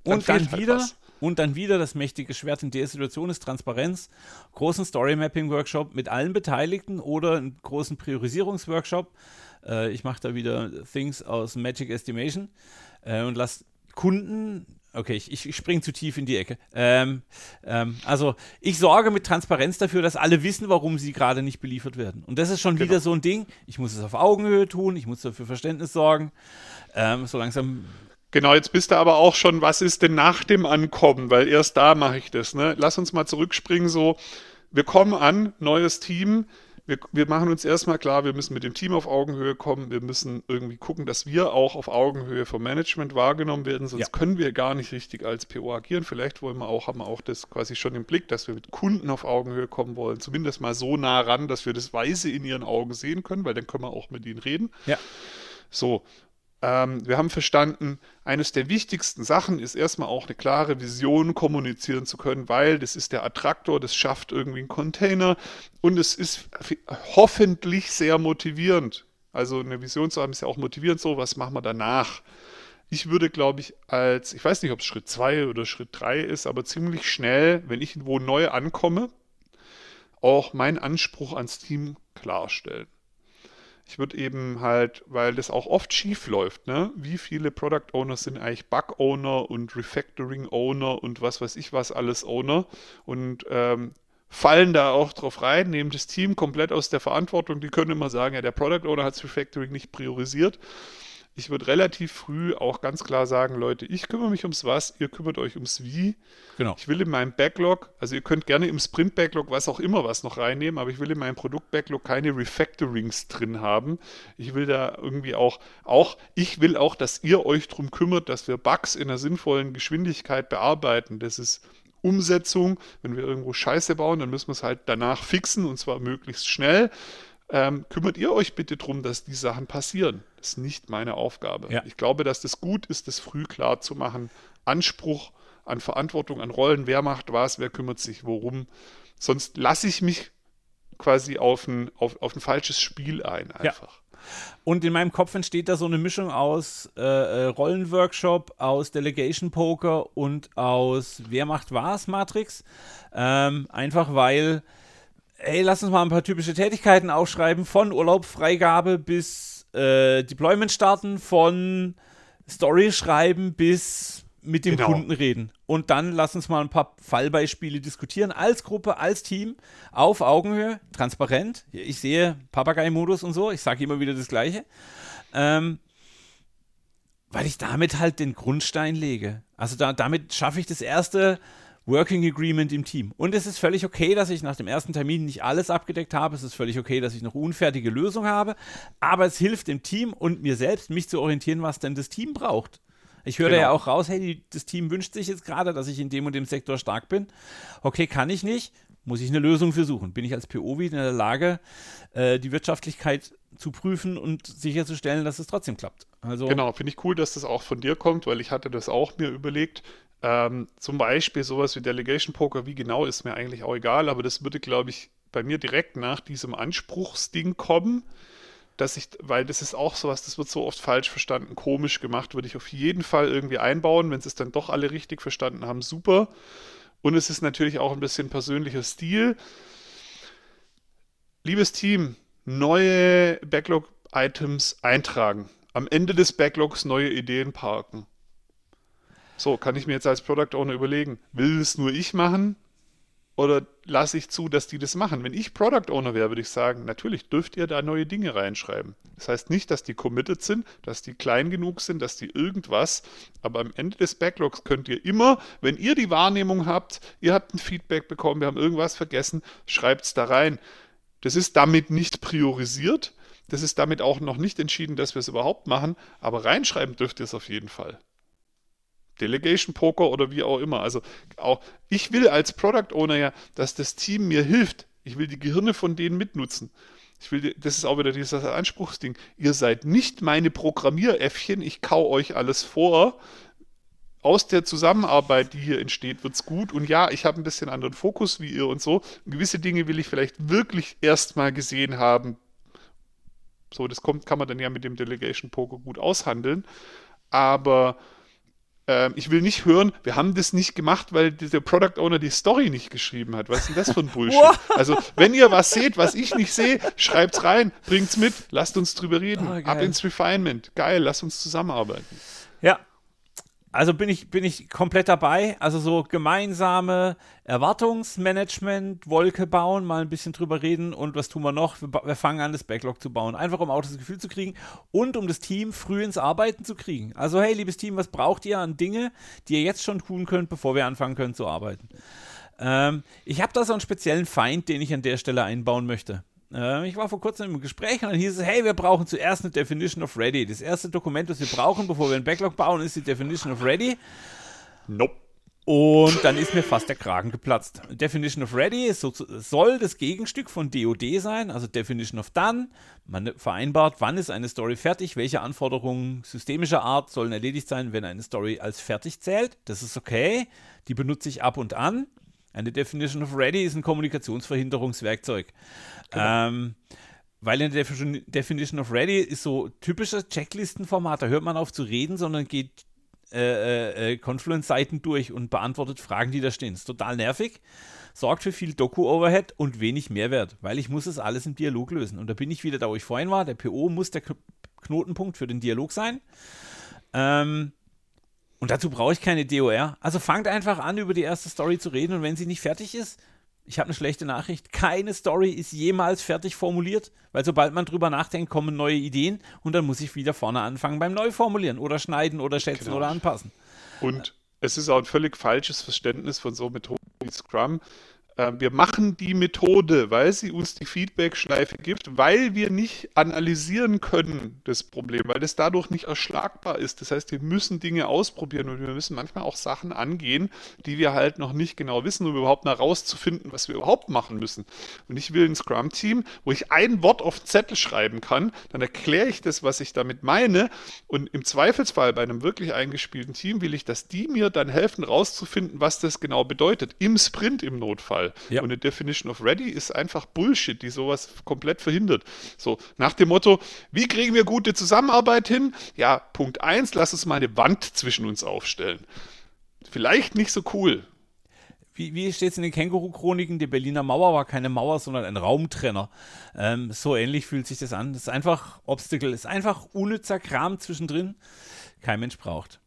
Und fehlt dann halt wieder, was. Und dann wieder das mächtige Schwert in der Situation ist Transparenz. Großen Story-Mapping-Workshop mit allen Beteiligten oder einen großen Priorisierungsworkshop. Äh, ich mache da wieder Things aus Magic Estimation äh, und lasse Kunden Okay, ich, ich springe zu tief in die Ecke. Ähm, ähm, also, ich sorge mit Transparenz dafür, dass alle wissen, warum sie gerade nicht beliefert werden. Und das ist schon genau. wieder so ein Ding. Ich muss es auf Augenhöhe tun, ich muss dafür Verständnis sorgen. Ähm, so langsam. Genau, jetzt bist du aber auch schon, was ist denn nach dem Ankommen? Weil erst da mache ich das. Ne? Lass uns mal zurückspringen. So, wir kommen an, neues Team wir, wir machen uns erstmal klar, wir müssen mit dem Team auf Augenhöhe kommen. Wir müssen irgendwie gucken, dass wir auch auf Augenhöhe vom Management wahrgenommen werden, sonst ja. können wir gar nicht richtig als PO agieren. Vielleicht wollen wir auch, haben wir auch das quasi schon im Blick, dass wir mit Kunden auf Augenhöhe kommen wollen. Zumindest mal so nah ran, dass wir das Weise in ihren Augen sehen können, weil dann können wir auch mit ihnen reden. Ja. So, ähm, wir haben verstanden, eines der wichtigsten Sachen ist erstmal auch eine klare Vision kommunizieren zu können, weil das ist der Attraktor, das schafft irgendwie einen Container und es ist hoffentlich sehr motivierend. Also eine Vision zu haben ist ja auch motivierend so, was machen wir danach? Ich würde, glaube ich, als, ich weiß nicht, ob es Schritt 2 oder Schritt 3 ist, aber ziemlich schnell, wenn ich wo neu ankomme, auch meinen Anspruch ans Team klarstellen. Ich würde eben halt, weil das auch oft schief läuft, ne? Wie viele Product Owners sind eigentlich Bug Owner und Refactoring Owner und was weiß ich was alles Owner und ähm, fallen da auch drauf rein, nehmen das Team komplett aus der Verantwortung. Die können immer sagen, ja, der Product Owner hat das Refactoring nicht priorisiert ich würde relativ früh auch ganz klar sagen, Leute, ich kümmere mich ums Was, ihr kümmert euch ums Wie. Genau. Ich will in meinem Backlog, also ihr könnt gerne im Sprint-Backlog was auch immer was noch reinnehmen, aber ich will in meinem Produkt-Backlog keine Refactorings drin haben. Ich will da irgendwie auch, auch, ich will auch, dass ihr euch darum kümmert, dass wir Bugs in einer sinnvollen Geschwindigkeit bearbeiten. Das ist Umsetzung. Wenn wir irgendwo Scheiße bauen, dann müssen wir es halt danach fixen und zwar möglichst schnell ähm, kümmert ihr euch bitte darum, dass die Sachen passieren. Das ist nicht meine Aufgabe. Ja. Ich glaube, dass das gut ist, das früh klar zu machen. Anspruch an Verantwortung, an Rollen, wer macht was, wer kümmert sich worum. Sonst lasse ich mich quasi auf ein, auf, auf ein falsches Spiel ein, einfach. Ja. Und in meinem Kopf entsteht da so eine Mischung aus äh, äh Rollenworkshop, aus Delegation Poker und aus Wer macht was Matrix. Ähm, einfach weil Ey, lass uns mal ein paar typische Tätigkeiten aufschreiben, von Urlaubfreigabe bis äh, Deployment starten, von Story schreiben bis mit dem genau. Kunden reden. Und dann lass uns mal ein paar Fallbeispiele diskutieren, als Gruppe, als Team, auf Augenhöhe, transparent. Ich sehe Papagei-Modus und so, ich sage immer wieder das Gleiche. Ähm, weil ich damit halt den Grundstein lege. Also da, damit schaffe ich das erste Working Agreement im Team. Und es ist völlig okay, dass ich nach dem ersten Termin nicht alles abgedeckt habe. Es ist völlig okay, dass ich noch unfertige Lösungen habe. Aber es hilft dem Team und mir selbst, mich zu orientieren, was denn das Team braucht. Ich höre genau. ja auch raus, hey, das Team wünscht sich jetzt gerade, dass ich in dem und dem Sektor stark bin. Okay, kann ich nicht, muss ich eine Lösung für suchen. Bin ich als PO wieder in der Lage, äh, die Wirtschaftlichkeit zu prüfen und sicherzustellen, dass es trotzdem klappt. Also genau, finde ich cool, dass das auch von dir kommt, weil ich hatte das auch mir überlegt. Ähm, zum Beispiel sowas wie Delegation Poker, wie genau ist mir eigentlich auch egal, aber das würde, glaube ich, bei mir direkt nach diesem Anspruchsding kommen, dass ich, weil das ist auch sowas, das wird so oft falsch verstanden, komisch gemacht, würde ich auf jeden Fall irgendwie einbauen, wenn sie es dann doch alle richtig verstanden haben, super. Und es ist natürlich auch ein bisschen persönlicher Stil. Liebes Team, neue Backlog-Items eintragen. Am Ende des Backlogs neue Ideen parken. So, kann ich mir jetzt als Product Owner überlegen, will es nur ich machen oder lasse ich zu, dass die das machen? Wenn ich Product Owner wäre, würde ich sagen, natürlich dürft ihr da neue Dinge reinschreiben. Das heißt nicht, dass die committed sind, dass die klein genug sind, dass die irgendwas, aber am Ende des Backlogs könnt ihr immer, wenn ihr die Wahrnehmung habt, ihr habt ein Feedback bekommen, wir haben irgendwas vergessen, schreibt es da rein. Das ist damit nicht priorisiert. Das ist damit auch noch nicht entschieden, dass wir es überhaupt machen, aber reinschreiben dürft ihr es auf jeden Fall. Delegation Poker oder wie auch immer. Also auch ich will als Product Owner ja, dass das Team mir hilft. Ich will die Gehirne von denen mitnutzen. Ich will, das ist auch wieder dieses Anspruchsding. Ihr seid nicht meine Programmieräffchen, ich kau euch alles vor. Aus der Zusammenarbeit, die hier entsteht, wird es gut. Und ja, ich habe ein bisschen anderen Fokus wie ihr und so. gewisse Dinge will ich vielleicht wirklich erstmal gesehen haben. So, das kommt, kann man dann ja mit dem Delegation Poker gut aushandeln. Aber ähm, ich will nicht hören, wir haben das nicht gemacht, weil der Product Owner die Story nicht geschrieben hat. Was ist denn das für ein Bullshit? also, wenn ihr was seht, was ich nicht sehe, schreibt's rein, bringt's mit, lasst uns drüber reden. Oh, Ab ins Refinement. Geil, lasst uns zusammenarbeiten. Also bin ich, bin ich komplett dabei. Also so gemeinsame Erwartungsmanagement, Wolke bauen, mal ein bisschen drüber reden und was tun wir noch? Wir, wir, fangen an, das Backlog zu bauen. Einfach um auch das Gefühl zu kriegen und um das Team früh ins Arbeiten zu kriegen. Also hey, liebes Team, was braucht ihr an Dinge, die ihr jetzt schon tun könnt, bevor wir anfangen können zu arbeiten? Ähm, ich habe da so einen speziellen Feind, den ich an der Stelle einbauen möchte. Äh, ich war vor kurzem im Gespräch und dann hieß es, hey, wir brauchen zuerst eine Definition of Ready. Das erste Dokument, das wir brauchen, bevor wir einen Backlog bauen, ist die Definition of Ready. Nope. Und dann ist mir fast der Kragen geplatzt. Definition of Ready so, soll das Gegenstück von DOD sein, also Definition of Done. Man vereinbart, wann ist eine Story fertig, welche Anforderungen systemischer Art sollen erledigt sein, wenn eine Story als fertig zählt. Das ist okay. Die benutze ich ab und an. Eine Definition of Ready ist ein Kommunikationsverhinderungswerkzeug. Genau. Ähm, weil in der Definition of Ready ist so typisches Checklistenformat, da hört man auf zu reden, sondern geht äh, äh, äh, Confluence-Seiten durch und beantwortet Fragen, die da stehen. Ist total nervig, sorgt für viel Doku-Overhead und wenig Mehrwert, weil ich muss es alles im Dialog lösen. Und da bin ich wieder da, wo ich vorhin war. Der PO muss der Knotenpunkt für den Dialog sein. Ähm, und dazu brauche ich keine DOR. Also fangt einfach an, über die erste Story zu reden und wenn sie nicht fertig ist, ich habe eine schlechte Nachricht. Keine Story ist jemals fertig formuliert, weil sobald man drüber nachdenkt, kommen neue Ideen und dann muss ich wieder vorne anfangen beim Neuformulieren oder schneiden oder schätzen genau. oder anpassen. Und es ist auch ein völlig falsches Verständnis von so Methoden wie Scrum, wir machen die Methode, weil sie uns die Feedback-Schleife gibt, weil wir nicht analysieren können, das Problem, weil das dadurch nicht erschlagbar ist. Das heißt, wir müssen Dinge ausprobieren und wir müssen manchmal auch Sachen angehen, die wir halt noch nicht genau wissen, um überhaupt mal rauszufinden, was wir überhaupt machen müssen. Und ich will ein Scrum-Team, wo ich ein Wort auf Zettel schreiben kann, dann erkläre ich das, was ich damit meine und im Zweifelsfall bei einem wirklich eingespielten Team will ich, dass die mir dann helfen, rauszufinden, was das genau bedeutet, im Sprint im Notfall. Ja. Und eine Definition of Ready ist einfach Bullshit, die sowas komplett verhindert. So, nach dem Motto, wie kriegen wir gute Zusammenarbeit hin? Ja, Punkt 1, lass uns mal eine Wand zwischen uns aufstellen. Vielleicht nicht so cool. Wie, wie steht es in den Känguru-Chroniken? Die Berliner Mauer war keine Mauer, sondern ein Raumtrenner. Ähm, so ähnlich fühlt sich das an. Das ist einfach Obstacle, ist einfach unnützer Kram zwischendrin. Kein Mensch braucht.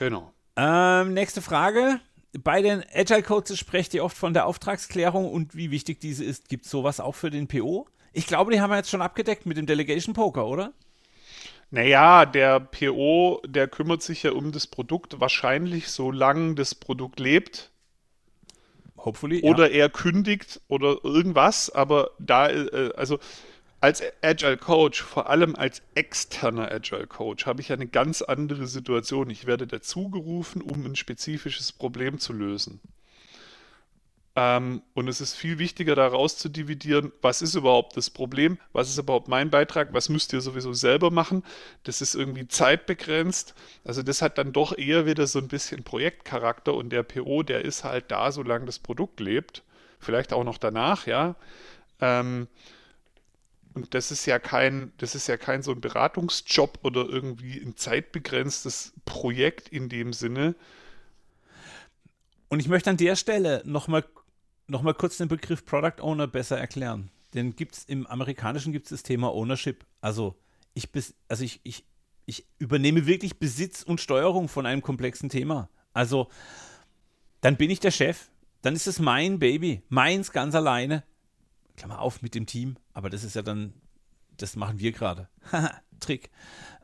Genau. Ähm, nächste Frage bei den Agile Coaches sprecht ihr oft von der Auftragsklärung und wie wichtig diese ist. Gibt es sowas auch für den PO? Ich glaube, die haben wir jetzt schon abgedeckt mit dem Delegation Poker, oder? Naja, der PO, der kümmert sich ja um das Produkt wahrscheinlich, solange das Produkt lebt. Hopefully. Oder ja. er kündigt oder irgendwas, aber da, äh, also als Agile Coach, vor allem als externer Agile Coach, habe ich eine ganz andere Situation. Ich werde dazugerufen, um ein spezifisches Problem zu lösen. Ähm, und es ist viel wichtiger, daraus zu dividieren, was ist überhaupt das Problem, was ist überhaupt mein Beitrag, was müsst ihr sowieso selber machen. Das ist irgendwie zeitbegrenzt. Also das hat dann doch eher wieder so ein bisschen Projektcharakter und der PO, der ist halt da, solange das Produkt lebt. Vielleicht auch noch danach, ja. Ähm, und das ist ja kein, das ist ja kein so ein Beratungsjob oder irgendwie ein zeitbegrenztes Projekt in dem Sinne. Und ich möchte an der Stelle nochmal noch mal kurz den Begriff Product Owner besser erklären. Denn gibt's im Amerikanischen gibt es das Thema Ownership. Also ich, bis, also ich, ich, ich übernehme wirklich Besitz und Steuerung von einem komplexen Thema. Also dann bin ich der Chef, dann ist es mein Baby, meins ganz alleine. Klammer auf mit dem Team, aber das ist ja dann, das machen wir gerade. *laughs* Trick.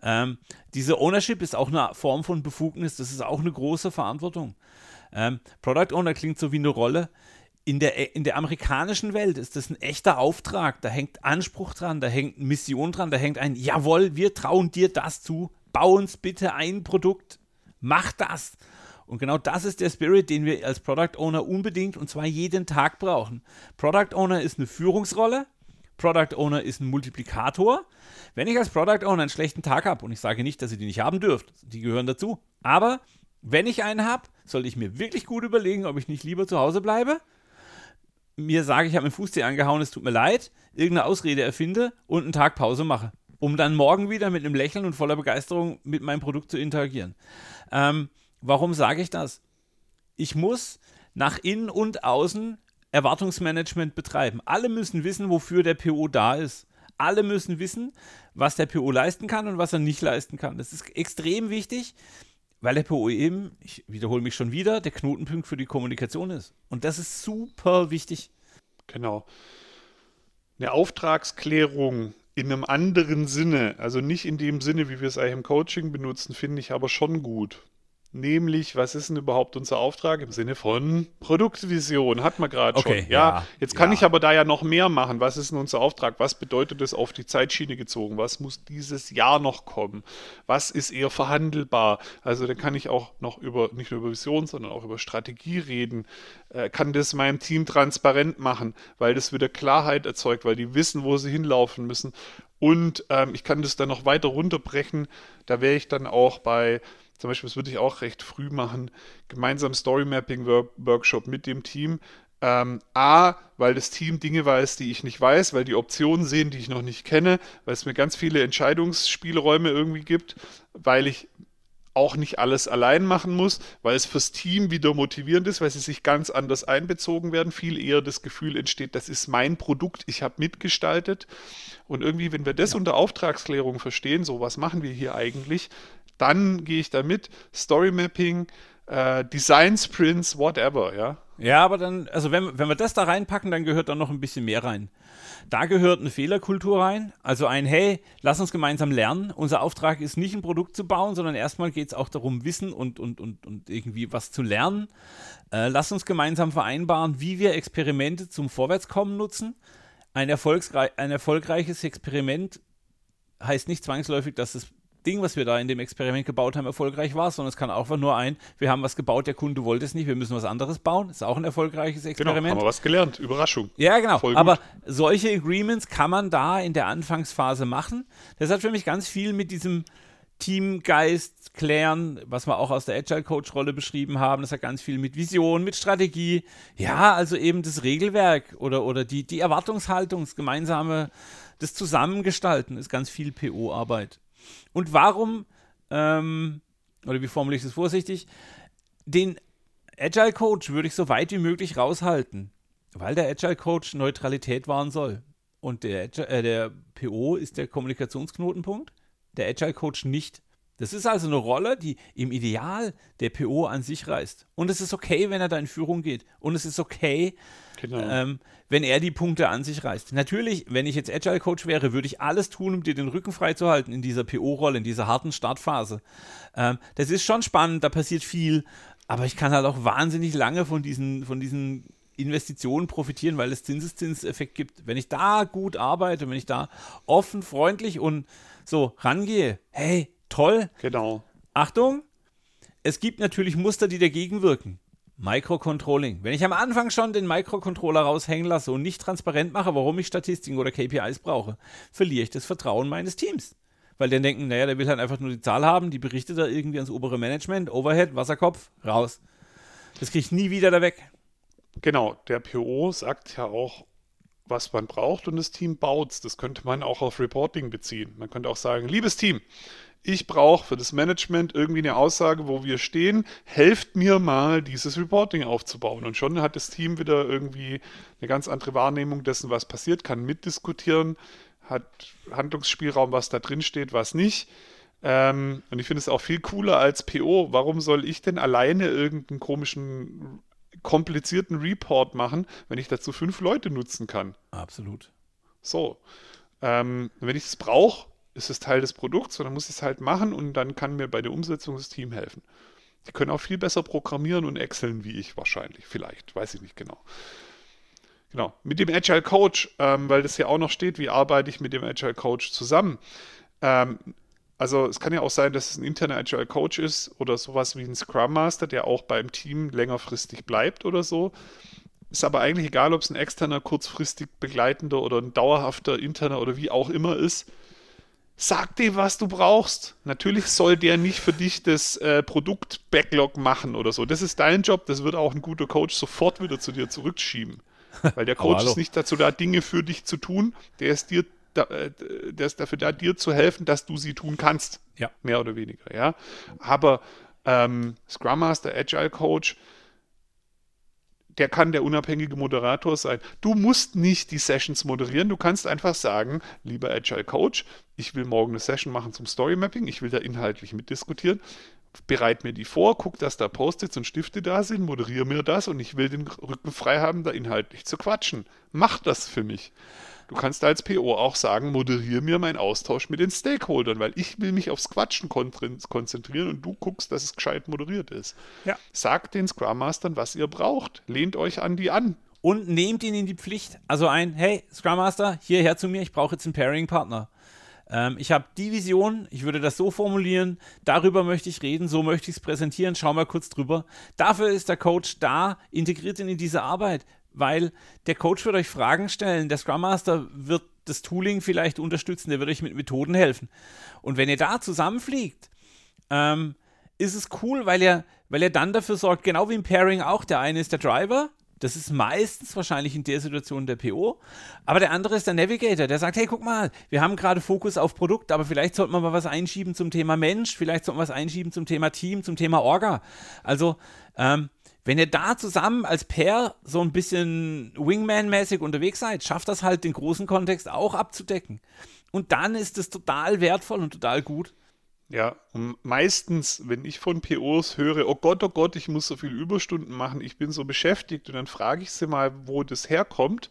Ähm, diese Ownership ist auch eine Form von Befugnis, das ist auch eine große Verantwortung. Ähm, Product Owner klingt so wie eine Rolle. In der, in der amerikanischen Welt ist das ein echter Auftrag. Da hängt Anspruch dran, da hängt Mission dran, da hängt ein, jawohl, wir trauen dir das zu. Bau uns bitte ein Produkt. Mach das. Und genau das ist der Spirit, den wir als Product Owner unbedingt und zwar jeden Tag brauchen. Product Owner ist eine Führungsrolle. Product Owner ist ein Multiplikator. Wenn ich als Product Owner einen schlechten Tag habe, und ich sage nicht, dass ihr die nicht haben dürft, die gehören dazu, aber wenn ich einen habe, soll ich mir wirklich gut überlegen, ob ich nicht lieber zu Hause bleibe, mir sage, ich habe meinen Fußzeh angehauen, es tut mir leid, irgendeine Ausrede erfinde und einen Tag Pause mache, um dann morgen wieder mit einem Lächeln und voller Begeisterung mit meinem Produkt zu interagieren. Ähm, Warum sage ich das? Ich muss nach innen und außen Erwartungsmanagement betreiben. Alle müssen wissen, wofür der PO da ist. Alle müssen wissen, was der PO leisten kann und was er nicht leisten kann. Das ist extrem wichtig, weil der PO eben, ich wiederhole mich schon wieder, der Knotenpunkt für die Kommunikation ist. Und das ist super wichtig. Genau. Eine Auftragsklärung in einem anderen Sinne, also nicht in dem Sinne, wie wir es eigentlich im Coaching benutzen, finde ich aber schon gut. Nämlich, was ist denn überhaupt unser Auftrag im Sinne von Produktvision? Hat man gerade Okay, schon. Ja, ja, jetzt kann ja. ich aber da ja noch mehr machen. Was ist denn unser Auftrag? Was bedeutet das auf die Zeitschiene gezogen? Was muss dieses Jahr noch kommen? Was ist eher verhandelbar? Also, da kann ich auch noch über, nicht nur über Vision, sondern auch über Strategie reden. Äh, kann das meinem Team transparent machen, weil das wieder Klarheit erzeugt, weil die wissen, wo sie hinlaufen müssen. Und ähm, ich kann das dann noch weiter runterbrechen. Da wäre ich dann auch bei zum Beispiel, das würde ich auch recht früh machen, gemeinsam Story-Mapping-Workshop mit dem Team. Ähm, A, weil das Team Dinge weiß, die ich nicht weiß, weil die Optionen sehen, die ich noch nicht kenne, weil es mir ganz viele Entscheidungsspielräume irgendwie gibt, weil ich auch nicht alles allein machen muss, weil es fürs Team wieder motivierend ist, weil sie sich ganz anders einbezogen werden, viel eher das Gefühl entsteht, das ist mein Produkt, ich habe mitgestaltet. Und irgendwie, wenn wir das unter Auftragsklärung verstehen, so was machen wir hier eigentlich, dann gehe ich da mit. Story Mapping, äh, Design Sprints, whatever, ja. Ja, aber dann, also wenn, wenn wir das da reinpacken, dann gehört da noch ein bisschen mehr rein. Da gehört eine Fehlerkultur rein, also ein, hey, lass uns gemeinsam lernen. Unser Auftrag ist nicht ein Produkt zu bauen, sondern erstmal geht es auch darum, Wissen und, und, und, und irgendwie was zu lernen. Äh, lass uns gemeinsam vereinbaren, wie wir Experimente zum Vorwärtskommen nutzen. Ein, ein erfolgreiches Experiment heißt nicht zwangsläufig, dass das Ding, was wir da in dem Experiment gebaut haben, erfolgreich war, sondern es kann auch nur ein, wir haben was gebaut, der Kunde wollte es nicht, wir müssen was anderes bauen. Ist auch ein erfolgreiches Genau, Experiment. haben wir was gelernt. Überraschung. Ja, genau. Aber solche Agreements kann man da in der Anfangsphase machen. Das hat für mich ganz viel mit diesem Teamgeist klären, was wir auch aus der Agile Coach Rolle beschrieben haben. Das hat ganz viel mit Vision, mit Strategie. Ja, also eben das Regelwerk oder, oder die, die Erwartungshaltung, das gemeinsame, das Zusammengestalten ist ganz viel PO-Arbeit. Und warum, ähm, oder wie formuliere ich das vorsichtig, den Agile Coach würde ich so weit wie möglich raushalten, weil der Agile Coach Neutralität wahren soll. Und der, Agile, äh, der PO ist der Kommunikationsknotenpunkt, der Agile Coach nicht. Das ist also eine Rolle, die im Ideal der PO an sich reißt. Und es ist okay, wenn er da in Führung geht. Und es ist okay, Genau. ähm, wenn er die Punkte an sich reißt. Natürlich, wenn ich jetzt Agile Coach wäre, würde ich alles tun, um dir den Rücken freizuhalten in dieser PO-Rolle, in dieser harten Startphase. Ähm, das ist schon spannend, da passiert viel, aber ich kann halt auch wahnsinnig lange von diesen, von diesen Investitionen profitieren, weil es Zinseszinseffekt gibt. Wenn ich da gut arbeite, wenn ich da offen, freundlich und so rangehe, hey, toll, genau. Achtung, es gibt natürlich Muster, die dagegen wirken. Microcontrolling. Wenn ich am Anfang schon den Microcontroller raushängen lasse und nicht transparent mache, warum ich Statistiken oder KPIs brauche, verliere ich das Vertrauen meines Teams. Weil die denken, naja, der will halt einfach nur die Zahl haben, die berichtet er irgendwie ans obere Management, Overhead, Wasserkopf, raus. Das kriege ich nie wieder da weg. Genau, der PO sagt ja auch, was man braucht und das Team baut's. Das könnte man auch auf Reporting beziehen. Man könnte auch sagen, liebes Team, ich brauche für das Management irgendwie eine Aussage, wo wir stehen. Helft mir mal, dieses Reporting aufzubauen. Und schon hat das Team wieder irgendwie eine ganz andere Wahrnehmung dessen, was passiert, kann mitdiskutieren, hat Handlungsspielraum, was da drin steht, was nicht. Ähm, und ich finde es auch viel cooler als PO. Warum soll ich denn alleine irgendeinen komischen, komplizierten Report machen, wenn ich dazu fünf Leute nutzen kann? Absolut. So. Ähm, wenn ich es brauche, ist es Teil des Produkts und dann muss ich es halt machen und dann kann mir bei der Umsetzung das Team helfen. Die können auch viel besser programmieren und Exceln wie ich wahrscheinlich. Vielleicht, weiß ich nicht genau. Genau. Mit dem Agile Coach, ähm, weil das ja auch noch steht, wie arbeite ich mit dem Agile Coach zusammen? Ähm, also es kann ja auch sein, dass es ein interner Agile Coach ist oder sowas wie ein Scrum Master, der auch beim Team längerfristig bleibt oder so. Ist aber eigentlich egal, ob es ein externer, kurzfristig begleitender oder ein dauerhafter interner oder wie auch immer ist. Sag dir, was du brauchst. Natürlich soll der nicht für dich das äh, Produkt-Backlog machen oder so. Das ist dein Job. Das wird auch ein guter Coach sofort wieder zu dir zurückschieben. Weil der *laughs* Coach hallo. ist nicht dazu da, Dinge für dich zu tun. Der ist dir da, äh, der ist dafür da, dir zu helfen, dass du sie tun kannst. Ja. Mehr oder weniger, ja. Aber ähm, Scrum Master, Agile Coach, der kann der unabhängige Moderator sein. Du musst nicht die Sessions moderieren, du kannst einfach sagen, lieber Agile Coach, ich will morgen eine Session machen zum Story Mapping, ich will da inhaltlich mitdiskutieren. Bereite mir die vor, guck, dass da Post-its und Stifte da sind, moderiere mir das und ich will den Rücken frei haben, da inhaltlich zu quatschen. Mach das für mich. Du kannst als PO auch sagen, moderiere mir meinen Austausch mit den Stakeholdern, weil ich will mich aufs Quatschen konzentrieren und du guckst, dass es gescheit moderiert ist. Ja. Sagt den Scrum Mastern, was ihr braucht. Lehnt euch an die an. Und nehmt ihn in die Pflicht. Also ein, hey, Scrum Master, hierher zu mir, ich brauche jetzt einen Pairing-Partner. Ähm, ich habe die Vision, ich würde das so formulieren, darüber möchte ich reden, so möchte ich es präsentieren, schau mal kurz drüber. Dafür ist der Coach da, integriert ihn in diese Arbeit weil der Coach wird euch Fragen stellen, der Scrum Master wird das Tooling vielleicht unterstützen, der wird euch mit Methoden helfen. Und wenn ihr da zusammenfliegt, ähm, ist es cool, weil er, weil er dann dafür sorgt, genau wie im Pairing auch, der eine ist der Driver, das ist meistens wahrscheinlich in der Situation der PO, aber der andere ist der Navigator, der sagt, hey, guck mal, wir haben gerade Fokus auf Produkt, aber vielleicht sollten wir mal was einschieben zum Thema Mensch, vielleicht sollten wir was einschieben zum Thema Team, zum Thema Orga. Also, ähm, wenn ihr da zusammen als Pair so ein bisschen Wingman-mäßig unterwegs seid, schafft das halt den großen Kontext auch abzudecken. Und dann ist es total wertvoll und total gut. Ja, und meistens, wenn ich von POs höre, oh Gott, oh Gott, ich muss so viel Überstunden machen, ich bin so beschäftigt und dann frage ich sie mal, wo das herkommt,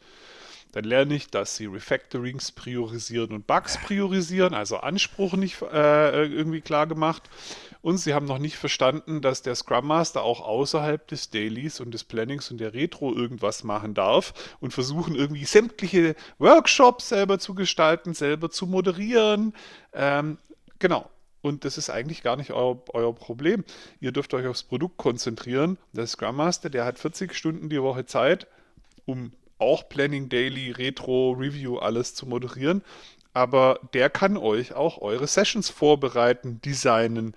dann lerne ich, dass sie Refactorings priorisieren und Bugs priorisieren, also Anspruch nicht äh, irgendwie klar gemacht. Und sie haben noch nicht verstanden, dass der Scrum Master auch außerhalb des Dailies und des Plannings und der Retro irgendwas machen darf und versuchen irgendwie sämtliche Workshops selber zu gestalten, selber zu moderieren. Ähm, genau. Und das ist eigentlich gar nicht euer, euer, Problem. Ihr dürft euch aufs Produkt konzentrieren. Der Scrum Master, der hat 40 Stunden die Woche Zeit, um auch Planning Daily, Retro, Review, alles zu moderieren. Aber der kann euch auch eure Sessions vorbereiten, designen,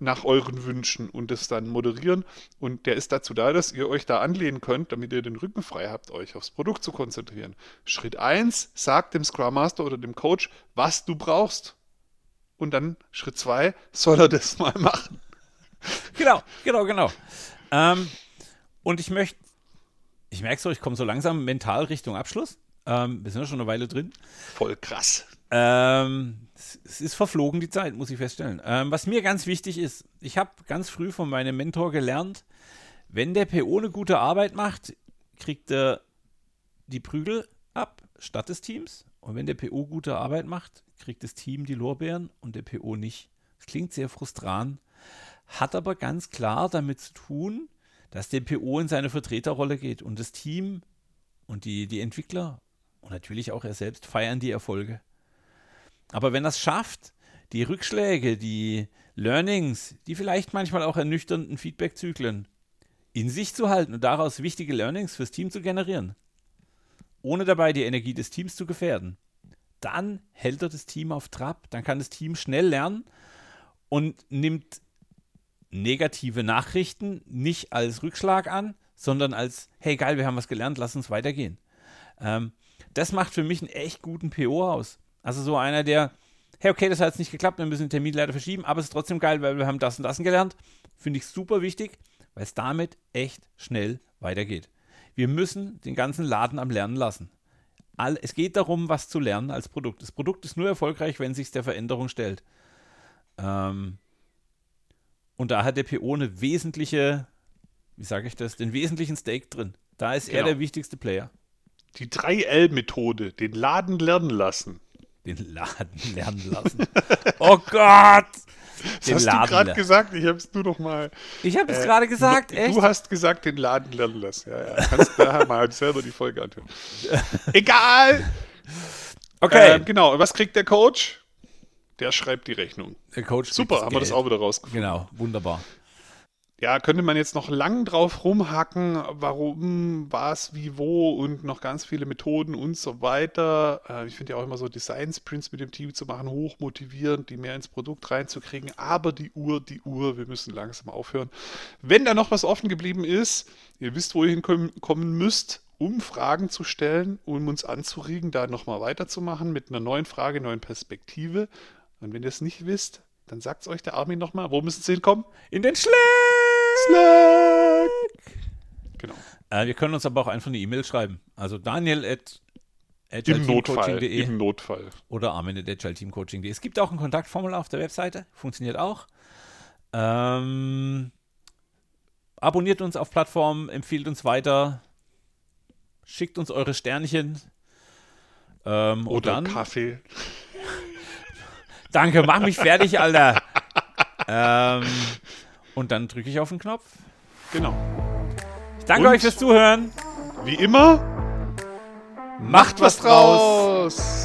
nach euren Wünschen und das dann moderieren. Und der ist dazu da, dass ihr euch da anlehnen könnt, damit ihr den Rücken frei habt, euch aufs Produkt zu konzentrieren. Schritt 1, sagt dem Scrum Master oder dem Coach, was du brauchst. Und dann Schritt 2, soll er das mal machen. Genau, genau, genau. Ähm, und ich möchte, ich merke so, ich komme so langsam mental Richtung Abschluss. Ähm, wir sind ja schon eine Weile drin. Voll krass. Ähm, es ist verflogen die Zeit, muss ich feststellen. Ähm, was mir ganz wichtig ist, ich habe ganz früh von meinem Mentor gelernt, wenn der PO eine gute Arbeit macht, kriegt er die Prügel ab statt des Teams. Und wenn der PO gute Arbeit macht, kriegt das Team die Lorbeeren und der PO nicht. Das klingt sehr frustrant, hat aber ganz klar damit zu tun, dass der PO in seine Vertreterrolle geht und das Team und die, die Entwickler und natürlich auch er selbst feiern die Erfolge. Aber wenn er es schafft, die Rückschläge, die Learnings, die vielleicht manchmal auch ernüchternden Feedback-Zyklen in sich zu halten und daraus wichtige Learnings fürs Team zu generieren, ohne dabei die Energie des Teams zu gefährden, dann hält er das Team auf Trab, dann kann das Team schnell lernen und nimmt negative Nachrichten nicht als Rückschlag an, sondern als, hey geil, wir haben was gelernt, lass uns weitergehen. Ähm, das macht für mich einen echt guten PO aus. Also so einer, der, hey, okay, das hat jetzt nicht geklappt, wir müssen den Termin leider verschieben, aber es ist trotzdem geil, weil wir haben das und das gelernt. Finde ich super wichtig, weil es damit echt schnell weitergeht. Wir müssen den ganzen Laden am Lernen lassen. All, es geht darum, was zu lernen als Produkt. Das Produkt ist nur erfolgreich, wenn sich der Veränderung stellt. Ähm, und da hat der PO eine wesentliche, wie sage ich das, den wesentlichen Stake drin. Da ist genau. er der wichtigste Player. Die 3L-Methode, den Laden lernen lassen den Laden lernen lassen. oh Gott! Den das hast Laden du gerade gesagt, ich habe es nur noch mal. Ich habe es äh, gerade gesagt, echt? Du hast gesagt, den Laden lernen lassen. Ja, ja. Kannst daher mal selber die Folge anhören. Egal! Okay. Äh, genau, was kriegt der Coach? Der schreibt die Rechnung. Der Coach. Super, haben wir das auch wieder rausgefunden. Genau, wunderbar ja, könnte man jetzt noch lang drauf rumhacken, warum, was, wie, wo und noch ganz viele Methoden und so weiter. Äh, ich finde ja auch immer so Design Sprints mit dem Team zu machen, hochmotivierend, die mehr ins Produkt reinzukriegen. Aber die Uhr, die Uhr, wir müssen langsam aufhören. Wenn da noch was offen geblieben ist, ihr wisst, wo ihr hinkommen müsst, um Fragen zu stellen, um uns anzuregen, da nochmal weiterzumachen mit einer neuen Frage, neuen Perspektive. Und wenn ihr es nicht wisst, Dann sagt's euch der Armin nochmal. Wo müssen sie hinkommen? In den Slack! Slack! Genau. Äh, wir können uns aber auch einfach eine E-Mail schreiben. Also Daniel at Im Notfall. Im Notfall. oder Armin at agileteamcoaching.de. Es gibt auch ein Kontaktformular auf der Webseite. Funktioniert auch. Ähm, abonniert uns auf Plattformen, empfiehlt uns weiter, schickt uns eure Sternchen. Ähm, Oder dann, Kaffee. Danke, mach mich fertig, Alter. ähm, und dann drücke ich auf den Knopf. Genau. Ich danke Und- euch fürs Zuhören. Wie immer, Macht was draus. draus.